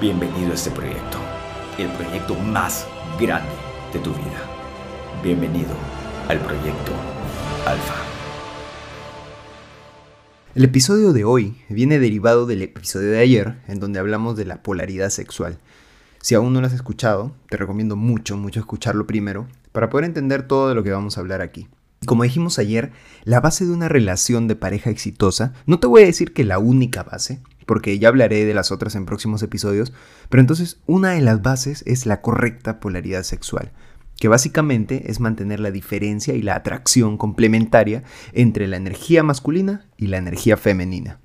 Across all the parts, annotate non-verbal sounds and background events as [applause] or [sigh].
Bienvenido a este proyecto, el proyecto más grande de tu vida. Bienvenido al proyecto Alfa. El episodio de hoy viene derivado del episodio de ayer, en donde hablamos de la polaridad sexual. Si aún no lo has escuchado, te recomiendo mucho, mucho escucharlo primero, para poder entender todo de lo que vamos a hablar aquí. Como dijimos ayer, la base de una relación de pareja exitosa, no te voy a decir que la única base, porque ya hablaré de las otras en próximos episodios, pero entonces una de las bases es la correcta polaridad sexual, que básicamente es mantener la diferencia y la atracción complementaria entre la energía masculina y la energía femenina.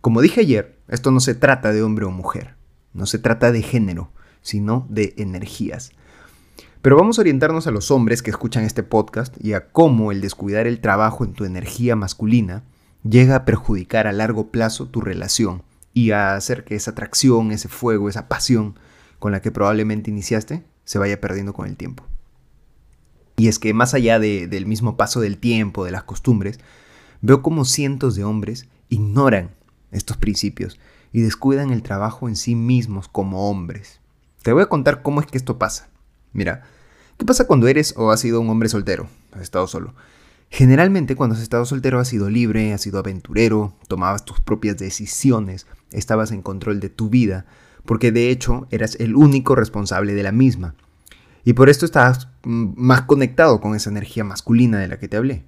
Como dije ayer, esto no se trata de hombre o mujer, no se trata de género, sino de energías. Pero vamos a orientarnos a los hombres que escuchan este podcast y a cómo el descuidar el trabajo en tu energía masculina llega a perjudicar a largo plazo tu relación y a hacer que esa atracción, ese fuego, esa pasión con la que probablemente iniciaste se vaya perdiendo con el tiempo. Y es que más allá del mismo paso del tiempo, de las costumbres, veo como cientos de hombres ignoran estos principios y descuidan el trabajo en sí mismos como hombres. Te voy a contar cómo es que esto pasa. Mira, ¿qué pasa cuando eres o has sido un hombre soltero? Has estado solo. Generalmente cuando has estado soltero has sido libre, has sido aventurero, tomabas tus propias decisiones, estabas en control de tu vida, porque de hecho eras el único responsable de la misma. Y por esto estabas mm, más conectado con esa energía masculina de la que te hablé,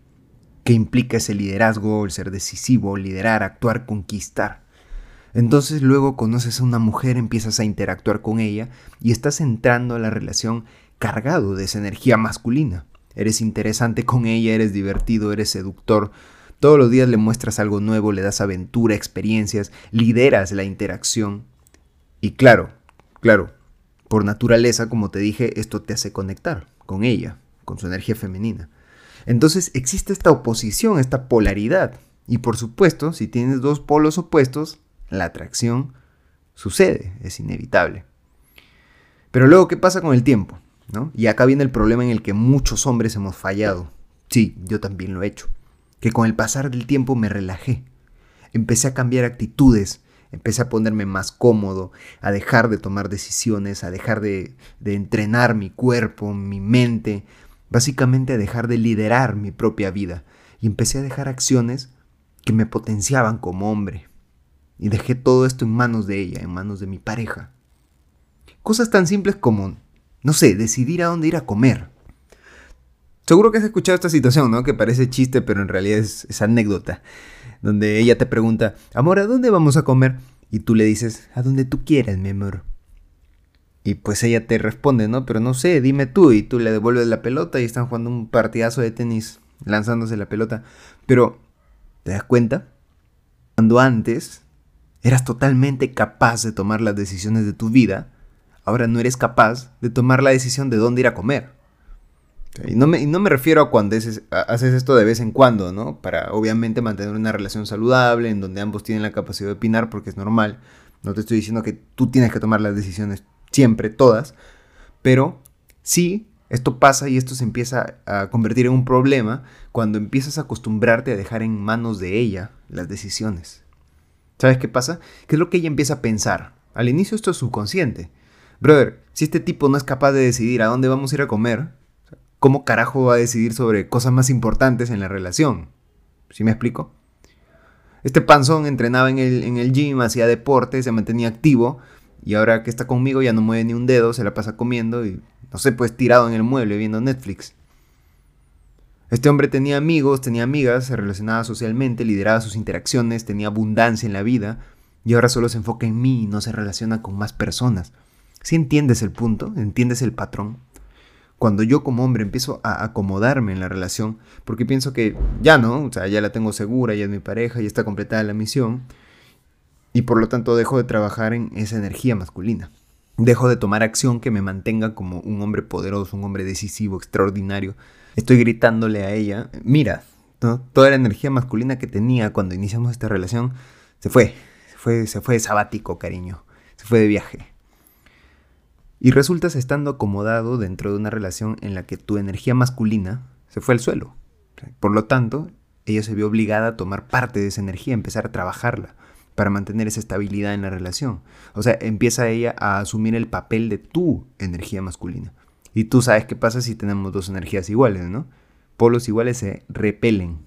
que implica ese liderazgo, el ser decisivo, liderar, actuar, conquistar. Entonces luego conoces a una mujer, empiezas a interactuar con ella y estás entrando a la relación cargado de esa energía masculina. Eres interesante con ella, eres divertido, eres seductor. Todos los días le muestras algo nuevo, le das aventura, experiencias, lideras la interacción. Y claro, claro, por naturaleza, como te dije, esto te hace conectar con ella, con su energía femenina. Entonces existe esta oposición, esta polaridad. Y por supuesto, si tienes dos polos opuestos, la atracción sucede, es inevitable. Pero luego, ¿qué pasa con el tiempo? Y acá viene el problema en el que muchos hombres hemos fallado. Sí, yo también lo he hecho. Que con el pasar del tiempo me relajé. Empecé a cambiar actitudes, empecé a ponerme más cómodo, a dejar de tomar decisiones, a dejar de, de entrenar mi cuerpo, mi mente, básicamente a dejar de liderar mi propia vida. Y empecé a dejar acciones que me potenciaban como hombre. Y dejé todo esto en manos de ella, en manos de mi pareja. Cosas tan simples como, no sé, decidir a dónde ir a comer. Seguro que has escuchado esta situación, ¿no? Que parece chiste, pero en realidad es, anécdota. Donde ella te pregunta, amor, ¿a dónde vamos a comer? Y tú le dices, a donde tú quieras, mi amor. Y pues ella te responde, ¿no? Pero no sé, dime tú. Y tú le devuelves la pelota y están jugando un partidazo de tenis lanzándose la pelota. Pero, ¿te das cuenta? Cuando antes eras totalmente capaz de tomar las decisiones de tu vida, ahora no eres capaz de tomar la decisión de dónde ir a comer. Y no me, no me refiero a cuando haces, esto de vez en cuando, ¿no? Para obviamente mantener una relación saludable en donde ambos tienen la capacidad de opinar porque es normal. No te estoy diciendo que tú tienes que tomar las decisiones siempre, todas. Pero sí, esto pasa y esto se empieza a convertir en un problema cuando empiezas a acostumbrarte a dejar en manos de ella las decisiones. ¿Sabes qué pasa? ¿Qué es lo que ella empieza a pensar? Al inicio esto es subconsciente. Brother, si este tipo no es capaz de decidir a dónde vamos a ir a comer, ¿cómo carajo va a decidir sobre cosas más importantes en la relación? ¿Sí me explico? Este panzón entrenaba en el, en el gym, hacía deporte, se mantenía activo, y ahora que está conmigo ya no mueve ni un dedo, se la pasa comiendo y, no sé, pues tirado en el mueble viendo Netflix. Este hombre tenía amigos, tenía amigas, se relacionaba socialmente, lideraba sus interacciones, tenía abundancia en la vida y ahora solo se enfoca en mí y no se relaciona con más personas. Si entiendes el punto, entiendes el patrón. Cuando yo como hombre empiezo a acomodarme en la relación, porque pienso que ya no, o sea, ya la tengo segura, ya es mi pareja, ya está completada la misión, y por lo tanto dejo de trabajar en esa energía masculina. Dejo de tomar acción que me mantenga como un hombre poderoso, un hombre decisivo, extraordinario, estoy gritándole a ella, mira, toda la energía masculina que tenía cuando iniciamos esta relación se fue, se fue, se fue de sabático, cariño, se fue de viaje. Y resultas estando acomodado dentro de una relación en la que tu energía masculina se fue al suelo. Por lo tanto, ella se vio obligada a tomar parte de esa energía, empezar a trabajarla. para mantener esa estabilidad en la relación. O sea, empieza ella a asumir el papel de tu energía masculina. Y tú sabes qué pasa si tenemos dos energías iguales, ¿no? Polos iguales se repelen.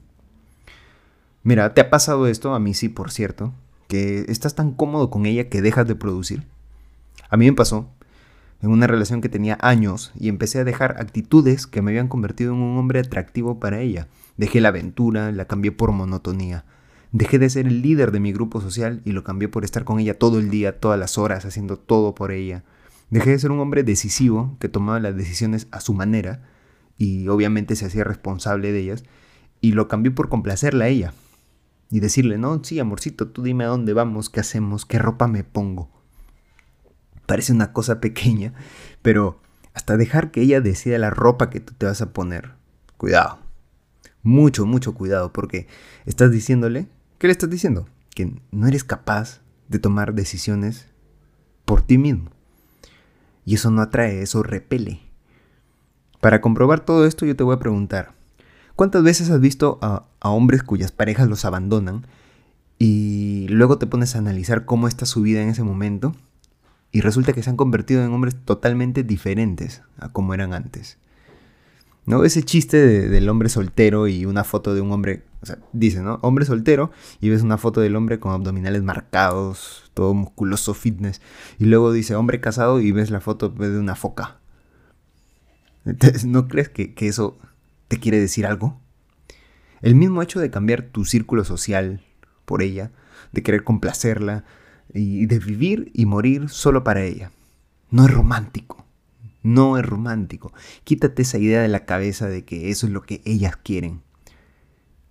Mira, ¿te ha pasado esto? A mí sí, por cierto. Que estás tan cómodo con ella que dejas de producir. A mí me pasó en una relación que tenía años y empecé a dejar actitudes que me habían convertido en un hombre atractivo para ella. Dejé la aventura, la cambié por monotonía. Dejé de ser el líder de mi grupo social y lo cambié por estar con ella todo el día, todas las horas, haciendo todo por ella. Dejé de ser un hombre decisivo que tomaba las decisiones a su manera y obviamente se hacía responsable de ellas y lo cambié por complacerla a ella y decirle, no, sí, amorcito, tú dime a dónde vamos, qué hacemos, qué ropa me pongo. Parece una cosa pequeña, pero hasta dejar que ella decida la ropa que tú te vas a poner. Cuidado. Mucho, mucho cuidado, porque estás diciéndole ¿Qué le estás diciendo? Que no eres capaz de tomar decisiones por ti mismo. Y eso no atrae, eso repele. Para comprobar todo esto yo te voy a preguntar, ¿cuántas veces has visto a, hombres cuyas parejas los abandonan y luego te pones a analizar cómo está su vida en ese momento y resulta que se han convertido en hombres totalmente diferentes a como eran antes? ¿No? Ese chiste del hombre soltero y una foto de un hombre, o sea, dice, ¿no? Hombre soltero y ves una foto del hombre con abdominales marcados, todo musculoso, fitness. Y luego dice hombre casado y ves la foto de una foca. Entonces, ¿no crees que, que eso te quiere decir algo? El mismo hecho de cambiar tu círculo social por ella, de querer complacerla y de vivir y morir solo para ella, no es romántico no es romántico. Quítate esa idea de la cabeza de que eso es lo que ellas quieren.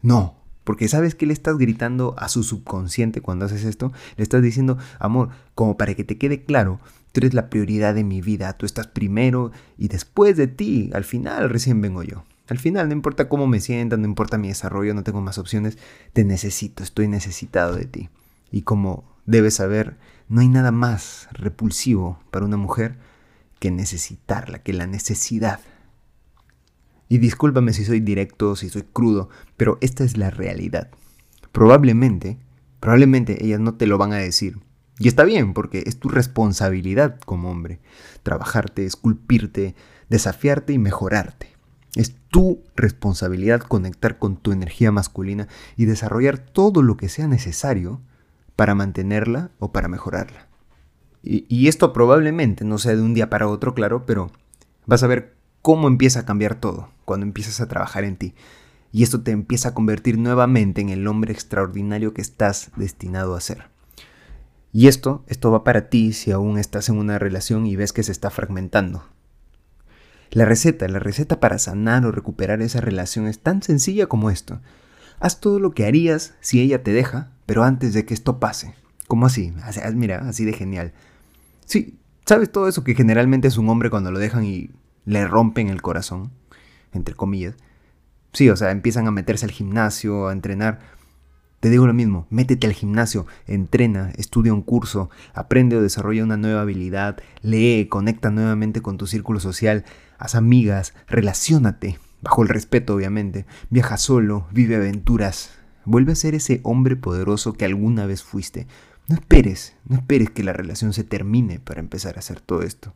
No, porque sabes que le estás gritando a su subconsciente cuando haces esto. Le estás diciendo, amor, como para que te quede claro, tú eres la prioridad de mi vida, tú estás primero y después de ti, al final recién vengo yo. Al final, no importa cómo me sienta, no importa mi desarrollo, no tengo más opciones, te necesito, estoy necesitado de ti. Y como debes saber, no hay nada más repulsivo para una mujer que necesitarla, que la necesidad. Y discúlpame si soy directo, si soy crudo, pero esta es la realidad. Probablemente, probablemente ellas no te lo van a decir. Y está bien, porque es tu responsabilidad como hombre. Trabajarte, esculpirte, desafiarte y mejorarte. Es tu responsabilidad conectar con tu energía masculina y desarrollar todo lo que sea necesario para mantenerla o para mejorarla. Y, esto probablemente no sea de un día para otro, claro, pero vas a ver cómo empieza a cambiar todo cuando empiezas a trabajar en ti. Y esto te empieza a convertir nuevamente en el hombre extraordinario que estás destinado a ser. Y esto, esto va para ti si aún estás en una relación y ves que se está fragmentando. La receta, la receta para sanar o recuperar esa relación es tan sencilla como esto. Haz todo lo que harías si ella te deja, pero antes de que esto pase. ¿Cómo así? [laughs] Mira, así de genial. Sí, ¿sabes todo eso que generalmente es un hombre cuando lo dejan y le rompen el corazón? Entre comillas. Sí, o sea, empiezan a meterse al gimnasio, a entrenar. Te digo lo mismo, métete al gimnasio, entrena, estudia un curso, aprende o desarrolla una nueva habilidad, lee, conecta nuevamente con tu círculo social, haz amigas, relaciónate, bajo el respeto obviamente, viaja solo, vive aventuras, vuelve a ser ese hombre poderoso que alguna vez fuiste, no esperes, no esperes que la relación se termine para empezar a hacer todo esto.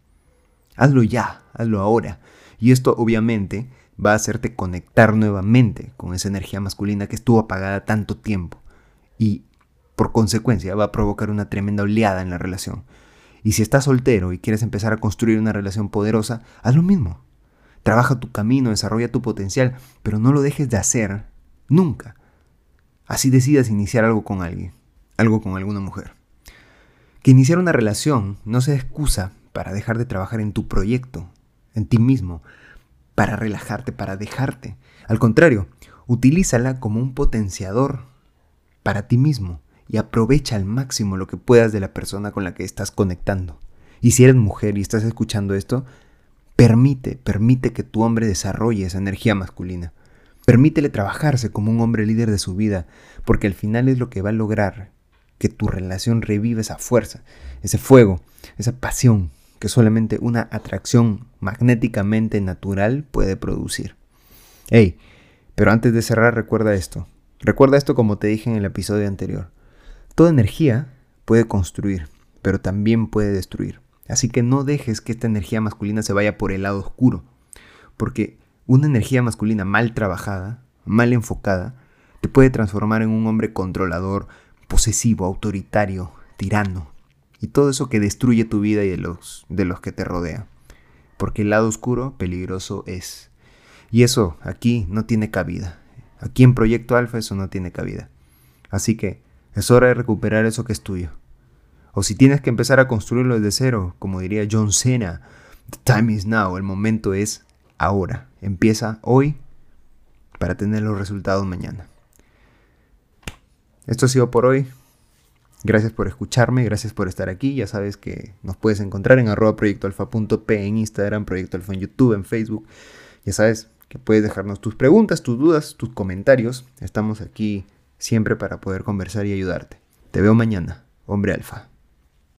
Hazlo ya, hazlo ahora. Y esto obviamente va a hacerte conectar nuevamente con esa energía masculina que estuvo apagada tanto tiempo. Y por consecuencia va a provocar una tremenda oleada en la relación. Y si estás soltero y quieres empezar a construir una relación poderosa, haz lo mismo. Trabaja tu camino, desarrolla tu potencial, pero no lo dejes de hacer nunca. Así decidas iniciar algo con alguien algo con alguna mujer. Que iniciar una relación no sea excusa para dejar de trabajar en tu proyecto, en ti mismo, para relajarte, para dejarte. Al contrario, utilízala como un potenciador para ti mismo y aprovecha al máximo lo que puedas de la persona con la que estás conectando. Y si eres mujer y estás escuchando esto, permite, permite que tu hombre desarrolle esa energía masculina. Permítele trabajarse como un hombre líder de su vida, porque al final es lo que va a lograr que tu relación revive esa fuerza, ese fuego, esa pasión que solamente una atracción magnéticamente natural puede producir. Hey, pero antes de cerrar recuerda esto. Recuerda esto como te dije en el episodio anterior. Toda energía puede construir, pero también puede destruir. Así que no dejes que esta energía masculina se vaya por el lado oscuro, porque una energía masculina mal trabajada, mal enfocada, te puede transformar en un hombre controlador, posesivo, autoritario, tirano, y todo eso que destruye tu vida y de los, de los que te rodean. Porque el lado oscuro peligroso es. Y eso aquí no tiene cabida. Aquí en Proyecto Alfa eso no tiene cabida. Así que es hora de recuperar eso que es tuyo. O si tienes que empezar a construirlo desde cero, como diría John Cena, the time is now, el momento es ahora. Empieza hoy para tener los resultados mañana. Esto ha sido por hoy. Gracias por escucharme, gracias por estar aquí. Ya sabes que nos puedes encontrar en arroba proyectoalfa.p en Instagram, Proyecto Alfa en YouTube, en Facebook. Ya sabes que puedes dejarnos tus preguntas, tus dudas, tus comentarios. Estamos aquí siempre para poder conversar y ayudarte. Te veo mañana, hombre alfa.